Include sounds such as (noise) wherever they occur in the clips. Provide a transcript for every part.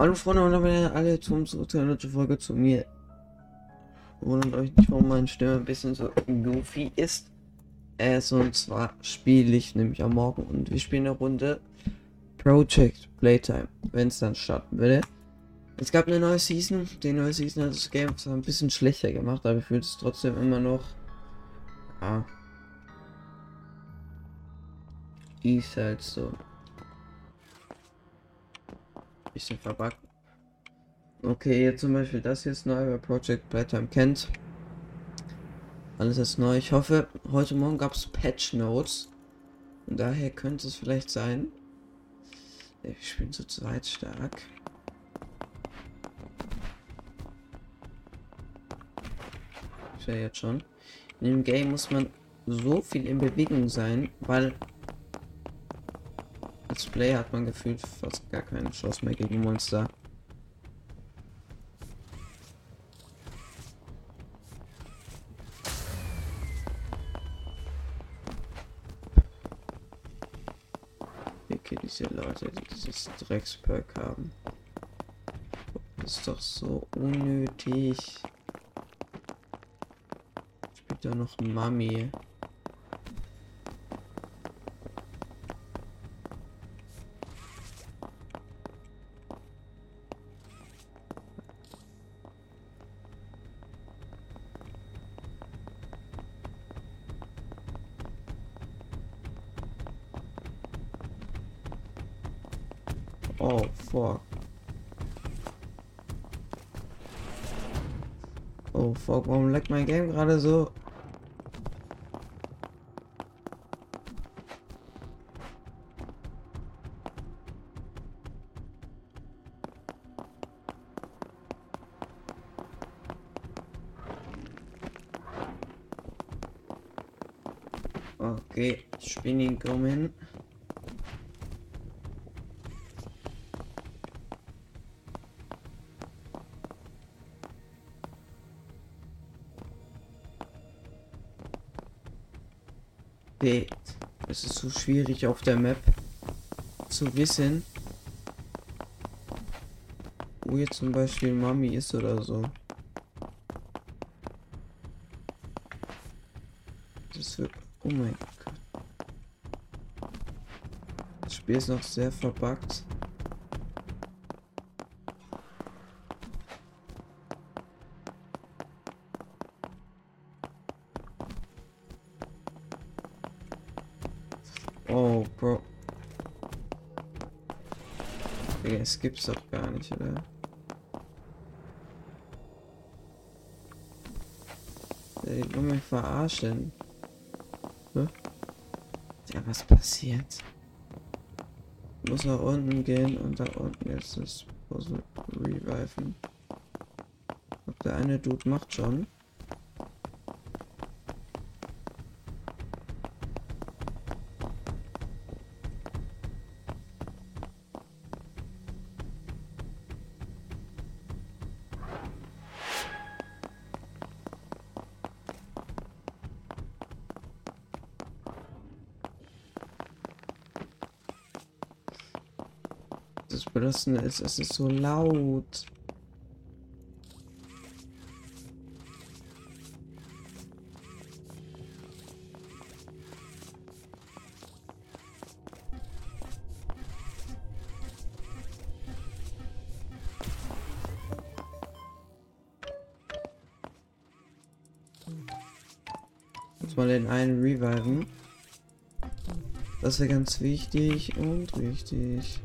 Hallo Freunde und damit alle zum zurück zu einer Folge zu mir. Wundert euch nicht, warum meine Stimme ein bisschen so goofy ist. Es und zwar spiele ich nämlich am Morgen und wir spielen eine Runde Project Playtime, wenn es dann starten würde. Es gab eine neue Season. Die neue Season hat das Game zwar ein bisschen schlechter gemacht, aber ich fühle es trotzdem immer noch. Ja. Ist halt so bisschen verbuggt. Okay, jetzt zum Beispiel das hier ist neu, wer Project Playtime kennt. Alles ist neu. Ich hoffe, heute Morgen gab es Patch Notes. Und daher könnte es vielleicht sein. Ich bin zu zweit stark. Ich ja jetzt schon. In dem Game muss man so viel in Bewegung sein, weil als Player hat man gefühlt fast gar keine Chance mehr gegen Monster. Okay, diese Leute, die dieses Drecksperk haben. Das ist doch so unnötig. Spielt da noch Mami. Oh, fuck. Oh, fuck. Warum leckt mein Game gerade so? Okay, spinning kommen. Schwierig auf der Map zu wissen, wo jetzt zum Beispiel Mami ist oder so. Das wird. Oh mein Gott. Das Spiel ist noch sehr verbuggt. Es gibt's doch gar nicht, oder? Der will mich verarschen. Hä? Ja, was passiert? Muss nach unten gehen und da unten jetzt das Puzzle reviven. Ob der eine Dude macht schon. Belastende ist, es ist so laut. Muss mal den einen reviven. Das wäre ganz wichtig und wichtig.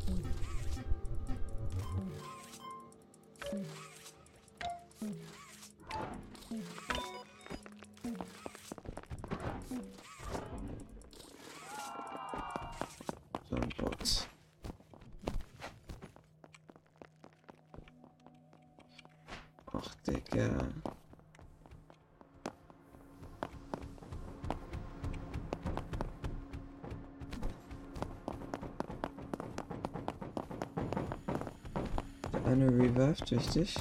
Revived, wichtig.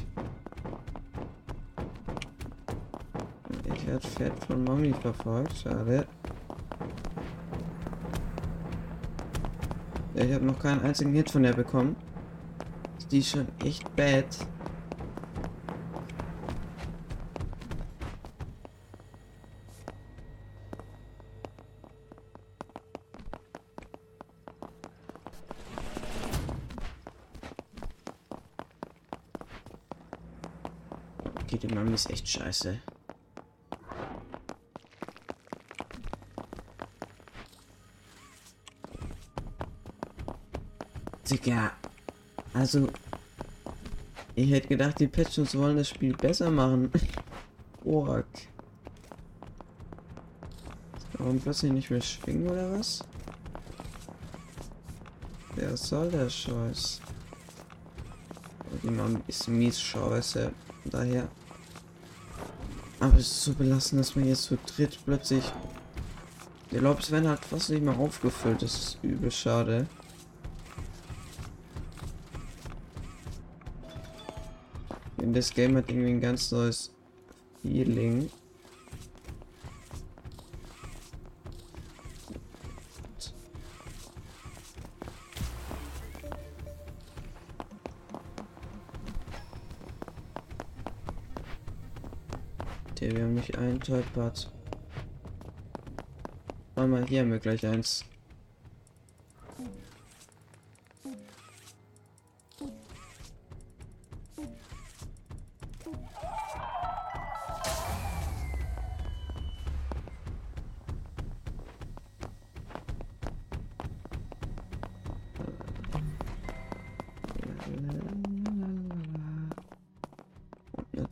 Ich werde fett von Mommy verfolgt, schade. Ich habe noch keinen einzigen Hit von der bekommen. die schon echt bad. Ist echt scheiße. Digga. Also. Ich hätte gedacht, die Patches wollen das Spiel besser machen. (laughs) Ork. Warum plötzlich nicht mehr schwingen oder was? Wer soll der Scheiß? Die Mom ist mies scheiße. Daher. Aber es ist so belassen, dass man jetzt so dritt plötzlich. Der Lobs werden halt fast nicht mehr aufgefüllt. Das ist übel schade. das Game hat irgendwie ein ganz neues Feeling. Tollpart. Mal hier haben wir gleich eins.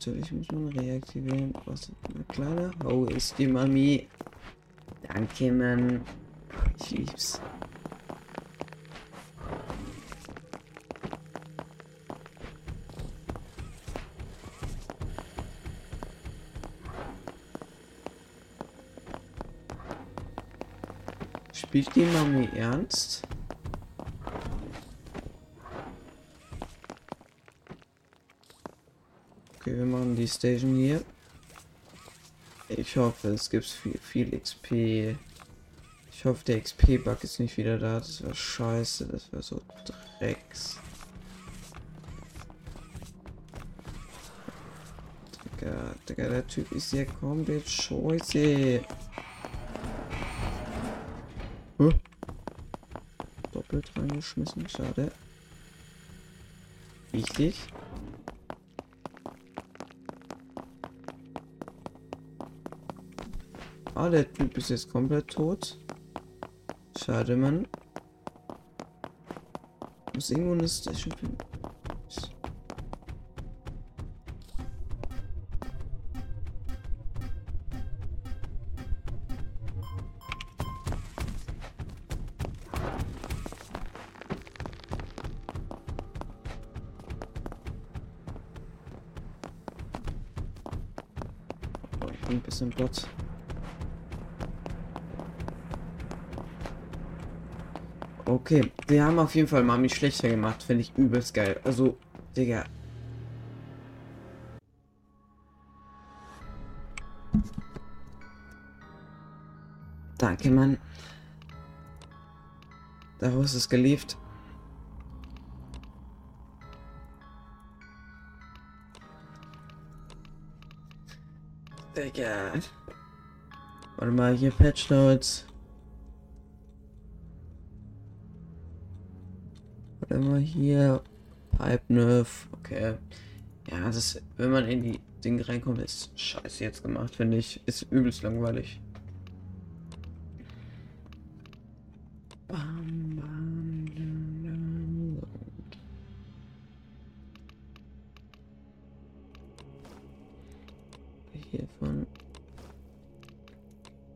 natürlich muss man reaktivieren. Was kleiner? Oh, ist die Mami. Danke, Mann. Ich lieb's. Spielt die Mami ernst? Okay, wir machen die Station hier. Ich hoffe, es gibt viel, viel XP. Ich hoffe, der XP-Bug ist nicht wieder da. Das wäre scheiße. Das wäre so Drecks. Digga, Digga, der Typ ist ja komplett scheiße. Huh? Doppelt reingeschmissen, schade. Wichtig. Ah, der Typ ist jetzt komplett tot. Schade, Mann. Muss irgendwo eine Station finden. Oh, ein bisschen Bot. Okay, die haben auf jeden Fall Mami schlechter gemacht, finde ich übelst geil. Also, Digga. Danke, Mann. Daraus ist geliefert. Digga. Warte mal, hier Patch Notes. Immer hier Pipe Nerf. Okay. Ja, das, wenn man in die Dinge reinkommt, ist scheiße jetzt gemacht, finde ich. Ist übelst langweilig. Bam, bam, bam, Hiervon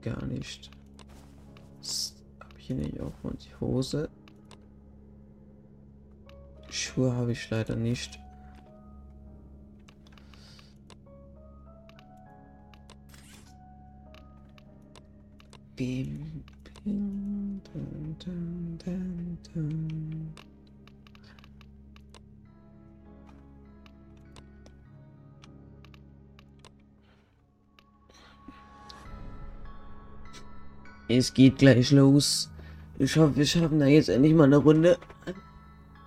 gar nicht. Habe ich hier nicht auch von die Hose? Schuhe habe ich leider nicht. Bim, bim, dun, dun, dun, dun. Es geht gleich los. Ich hoffe, wir schaffen da jetzt endlich mal eine Runde.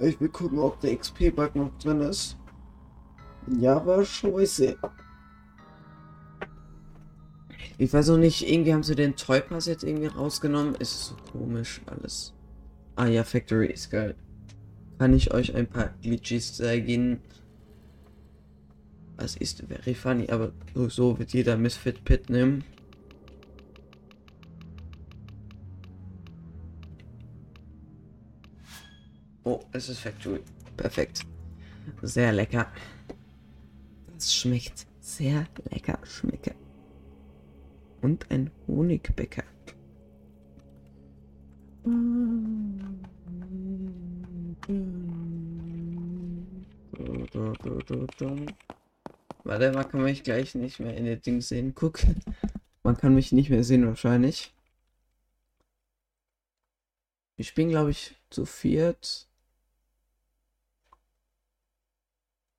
Ich will gucken, ob der XP-Bug noch drin ist. Ja, war scheiße. Ich weiß auch nicht, irgendwie haben sie den Toy Pass jetzt irgendwie rausgenommen. Ist so komisch alles. Ah ja, Factory ist geil. Kann ich euch ein paar Glitches zeigen? Was ist very funny, aber so wird jeder Misfit Pit nehmen. Es ist Factory. Perfekt. Sehr lecker. Das schmeckt sehr lecker. Schmecke. Und ein Honigbäcker. Warte, man kann mich gleich nicht mehr in den Ding sehen. Guck. Man kann mich nicht mehr sehen wahrscheinlich. Ich bin glaube ich zu viert.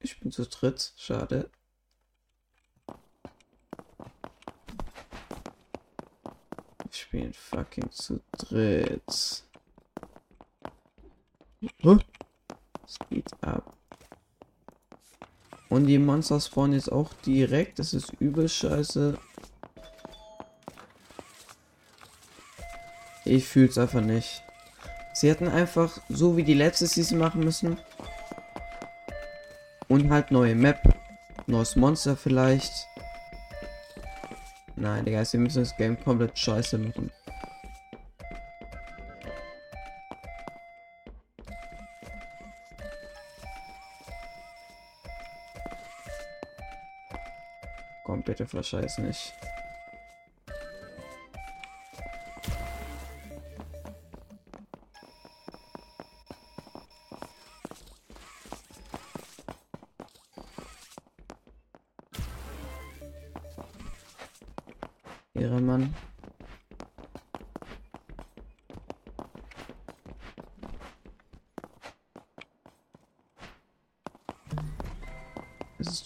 Ich bin zu dritt. Schade. Ich bin fucking zu dritt. Huh? Geht ab. Und die Monster spawnen jetzt auch direkt. Das ist übel scheiße. Ich fühl's einfach nicht. Sie hätten einfach so wie die letzte Season machen müssen. Und halt neue Map. Neues Monster vielleicht. Nein, Digga, sie müssen das Game komplett scheiße machen. Komm, bitte verscheiß nicht.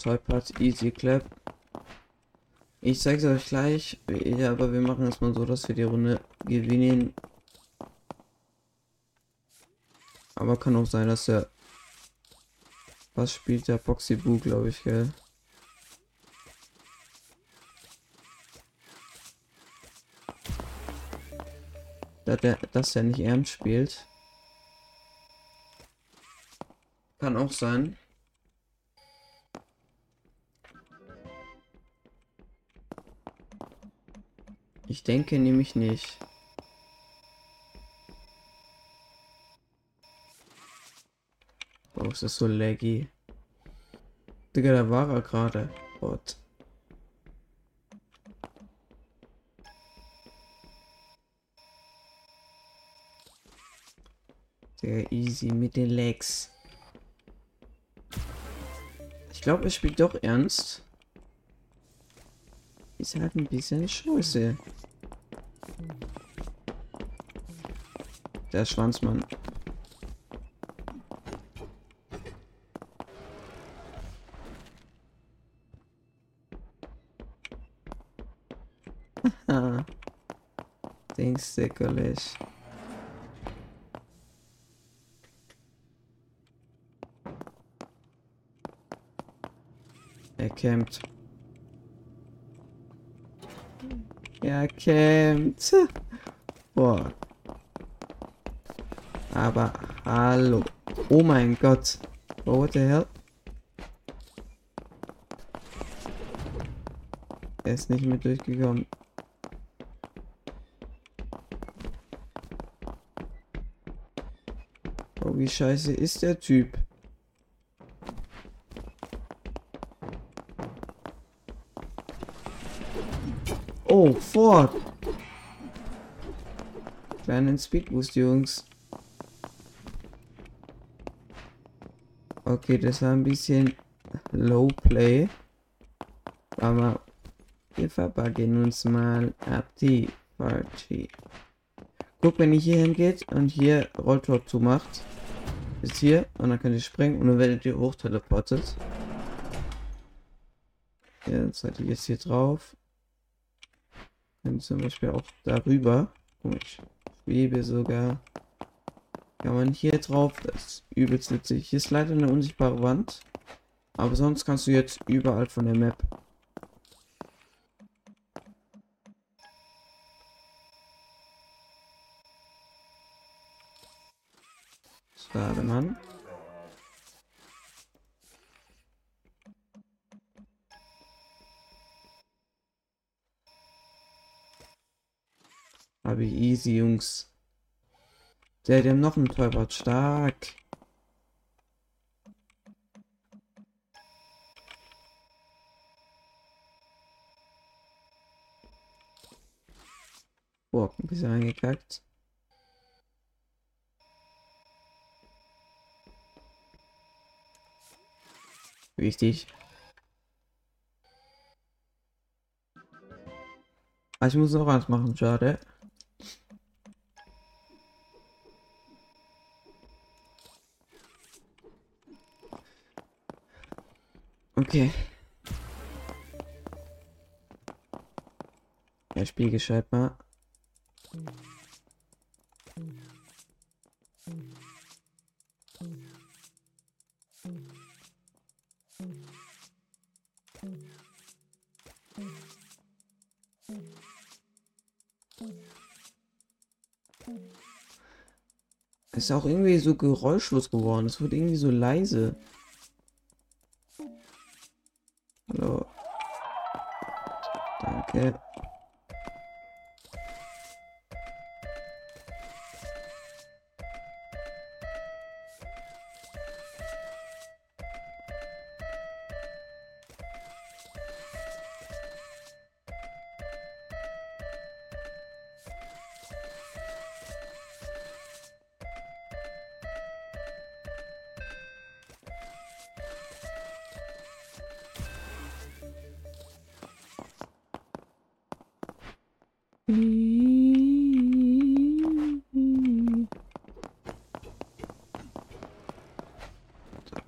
Toypad Easy Clap. Ich zeige es euch gleich, ja, aber wir machen es mal so, dass wir die Runde gewinnen. Aber kann auch sein, dass er... Was spielt der Boxy Boo, glaube ich, gell? Da der, dass er nicht ernst spielt. Kann auch sein. Denke nämlich nicht. Oh, ist das so laggy. Digga, da war er gerade. Gott. Digga, easy mit den Legs. Ich glaube, er spielt doch ernst. Ist halt ein bisschen scheiße. Der Schwanzmann. Haha. Dings sickerisch. Er campt. Er campt. Boah. Aber hallo. Oh mein Gott. Oh, what the hell? Er ist nicht mehr durchgekommen. Oh, wie scheiße ist der Typ? Oh, Ford! Kleinen Speedboost, Jungs. Okay, das war ein bisschen Low Play. Aber wir verpacken uns mal ab die Party. Guck, wenn ihr hier hingeht und hier Rolltor zumacht, ist hier und dann könnt ihr springen und dann werdet ihr hoch teleportet. Ja, seid ihr jetzt hier drauf. Könnt zum Beispiel auch darüber. Komisch. Schwebe sogar. Kann man hier drauf, das ist übelst witzig. Hier ist leider eine unsichtbare Wand. Aber sonst kannst du jetzt überall von der Map. Warte man. Aber easy, Jungs. Der, der noch ein Torwart. Stark. Boah, ein bisschen eingekackt. Wichtig. Ah, ich muss noch was machen, schade. Okay. Ja, Spiel gescheit mal. Ist auch irgendwie so geräuschlos geworden. Es wird irgendwie so leise.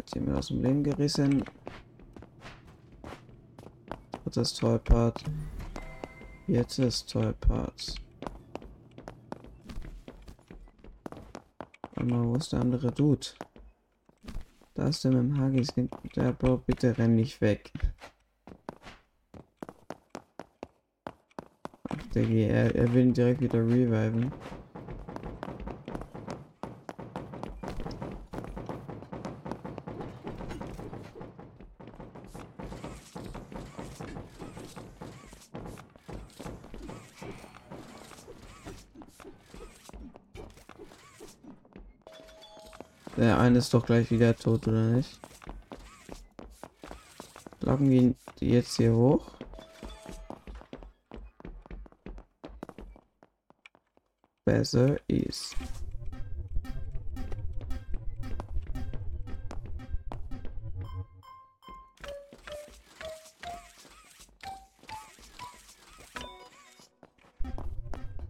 Jetzt sind wir aus dem Leben gerissen. Das Tollpart. Jetzt ist Tollpart. Warte mal, wo ist der andere Dude? Da ist der mit dem Hagis. Der Bro, bitte renn nicht weg. Ach, der er, er will ihn direkt wieder reviven. Ist doch gleich wieder tot, oder nicht? Locken wir jetzt hier hoch? Besser ist.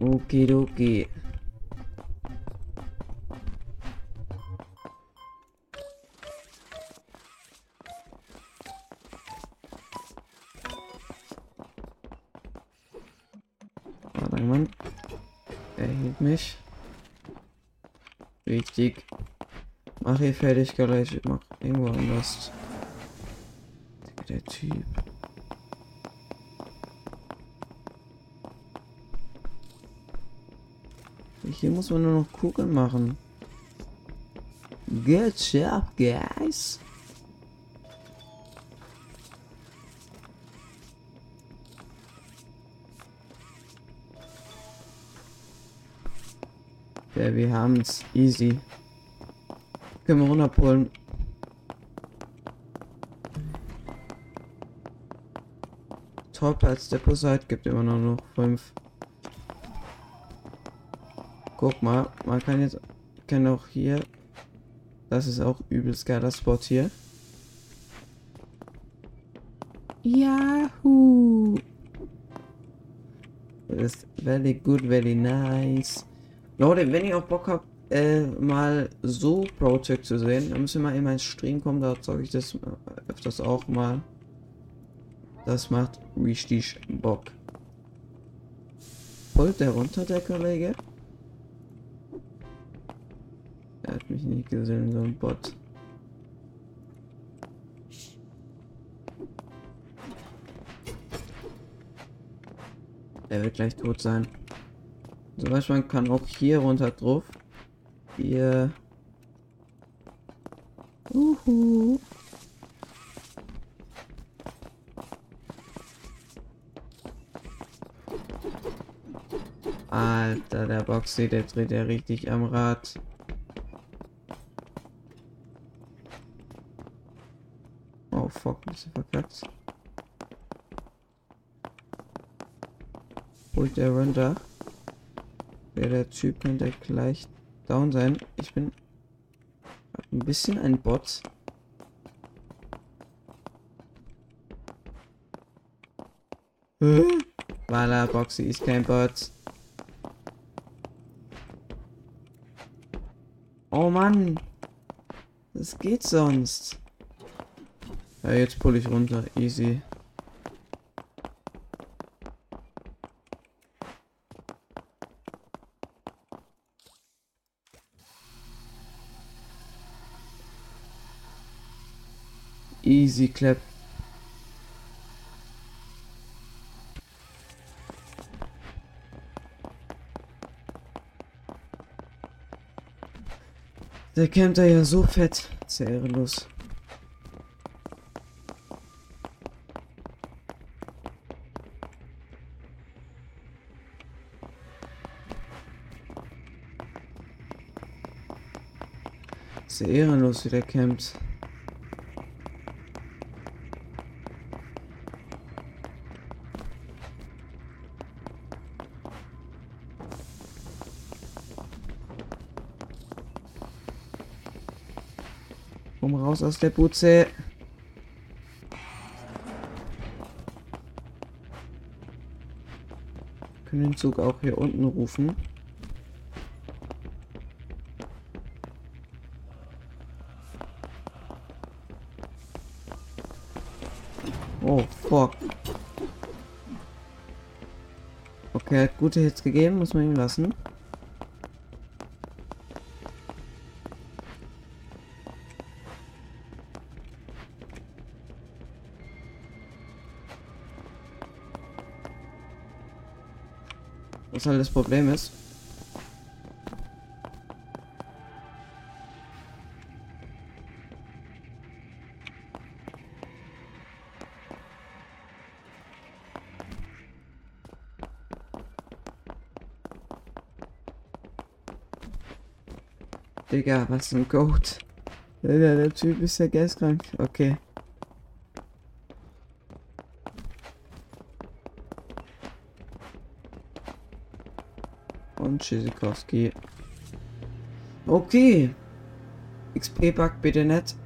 Okay, okay. Fertig, gleich. Ich mach irgendwo anders. Der Typ. Hier muss man nur noch Kugeln machen. Good job, guys. Ja, wir haben's. Easy. Können wir runterholen. Top als Deposit gibt immer noch, noch fünf. Guck mal, man kann jetzt, kann auch hier, das ist auch übelst geiler Spot hier. Yahoo! Das ist very good, very nice. Leute, wenn ihr auch Bock habt, äh, mal so Project zu sehen, dann müsst ihr mal in meinen Stream kommen, da zeige ich das öfters auch mal. Das macht richtig Bock. Holt der runter, der Kollege? hat mich nicht gesehen, so ein Bot. Er wird gleich tot sein. Zum Beispiel man kann auch hier runter drauf. Hier. Uhu. Alter, der Boxy, der dreht ja richtig am Rad. Oh fuck, bist du verkackt. Holt der runter. Ja, der Typ könnte gleich down sein. Ich bin ein bisschen ein Bot. Wala Boxy ist kein Bot. Oh Mann. Das geht sonst. Ja, jetzt pull ich runter. Easy. Clap. Der da ja so fett. Sehr ehrenlos. Sehr ehrenlos, wie der campt. Raus aus der Butze. Können den Zug auch hier unten rufen. Oh, fuck. Okay, hat gute Hits gegeben, muss man ihm lassen. Was halt das Problem ist. Digga, was ein Goat. Der Typ ist ja geistkrank. Okay. Tschüssikowski. Okay. XP-Bug bitte nicht.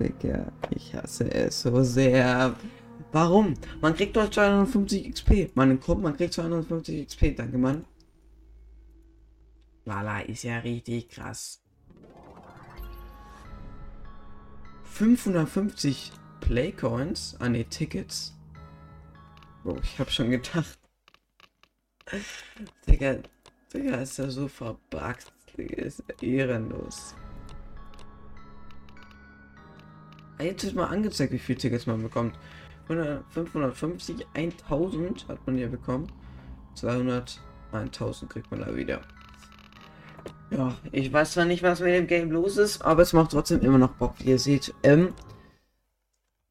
Digga, ich hasse es so sehr. Warum? Man kriegt doch 250 XP. Man kommt, man kriegt 250 XP. Danke, Mann. Lala ist ja richtig krass. 550 Playcoins an die Tickets. Oh, ich hab schon gedacht. Digga, Digga, ist ja so verbuggt. Digga, ist ja ehrenlos. Ah, Jetzt wird mal angezeigt, wie viele Tickets man bekommt. 100, 550, 1000 hat man hier bekommen. 200, 1000 kriegt man da wieder. Ja, ich weiß zwar nicht, was mit dem Game los ist, aber es macht trotzdem immer noch Bock, wie ihr seht. Ähm,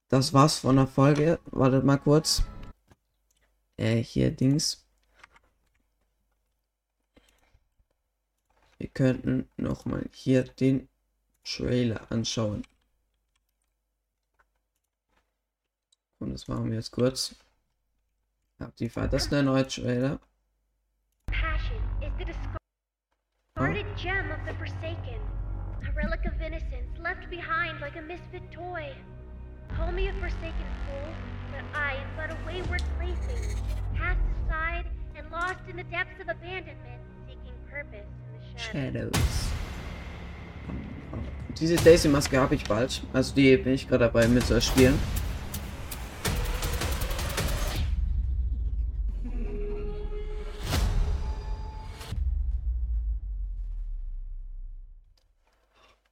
das war's von der Folge. Wartet mal kurz. Äh, hier Dings. Wir könnten noch mal hier den Trailer anschauen. Und das machen wir jetzt kurz. Habt ihr das ist der neue Trailer? Passion is the discarded gem of the Forsaken, a relic of innocence left behind like a misfit toy. Call me a forsaken fool, but I am but a wayward plaything, cast aside and lost in the depths of abandonment, seeking purpose shadows. Diese Daisy-Maske habe ich bald. Also die bin ich gerade dabei mit zu erspielen.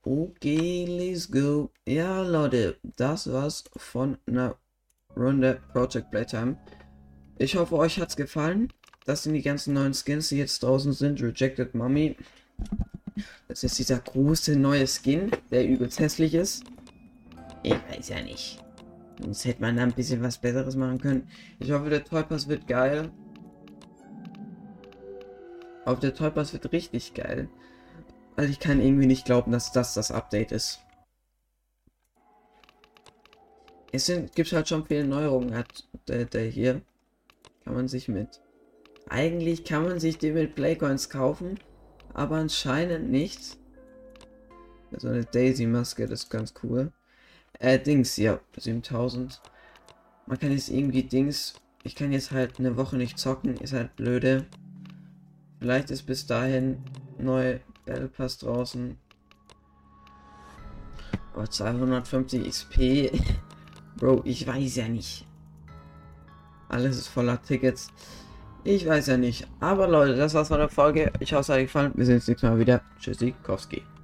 Okay, let's go. Ja, Leute, das war's von einer Runde Project Playtime. Ich hoffe, euch hat's gefallen. Das sind die ganzen neuen Skins, die jetzt draußen sind. Rejected Mummy. Das ist dieser große neue Skin, der übelst hässlich ist. Ich weiß ja nicht. Sonst hätte man da ein bisschen was Besseres machen können. Ich hoffe, der Toy Pass wird geil. Auf der Toy Pass wird richtig geil. Also ich kann irgendwie nicht glauben, dass das das Update ist. Es gibt halt schon viele Neuerungen, hat der, der hier. Kann man sich mit. Eigentlich kann man sich die mit Playcoins kaufen, aber anscheinend nicht. So eine Daisy-Maske, das ist ganz cool. Äh, Dings, ja, 7000. Man kann jetzt irgendwie Dings. Ich kann jetzt halt eine Woche nicht zocken, ist halt blöde. Vielleicht ist bis dahin neu Battle Pass draußen. Aber 250 XP. (laughs) Bro, ich weiß ja nicht. Alles ist voller Tickets. Ich weiß ja nicht. Aber Leute, das war's von der Folge. Ich hoffe, es hat euch gefallen. Wir sehen uns nächstes Mal wieder. Tschüssi, Kowski.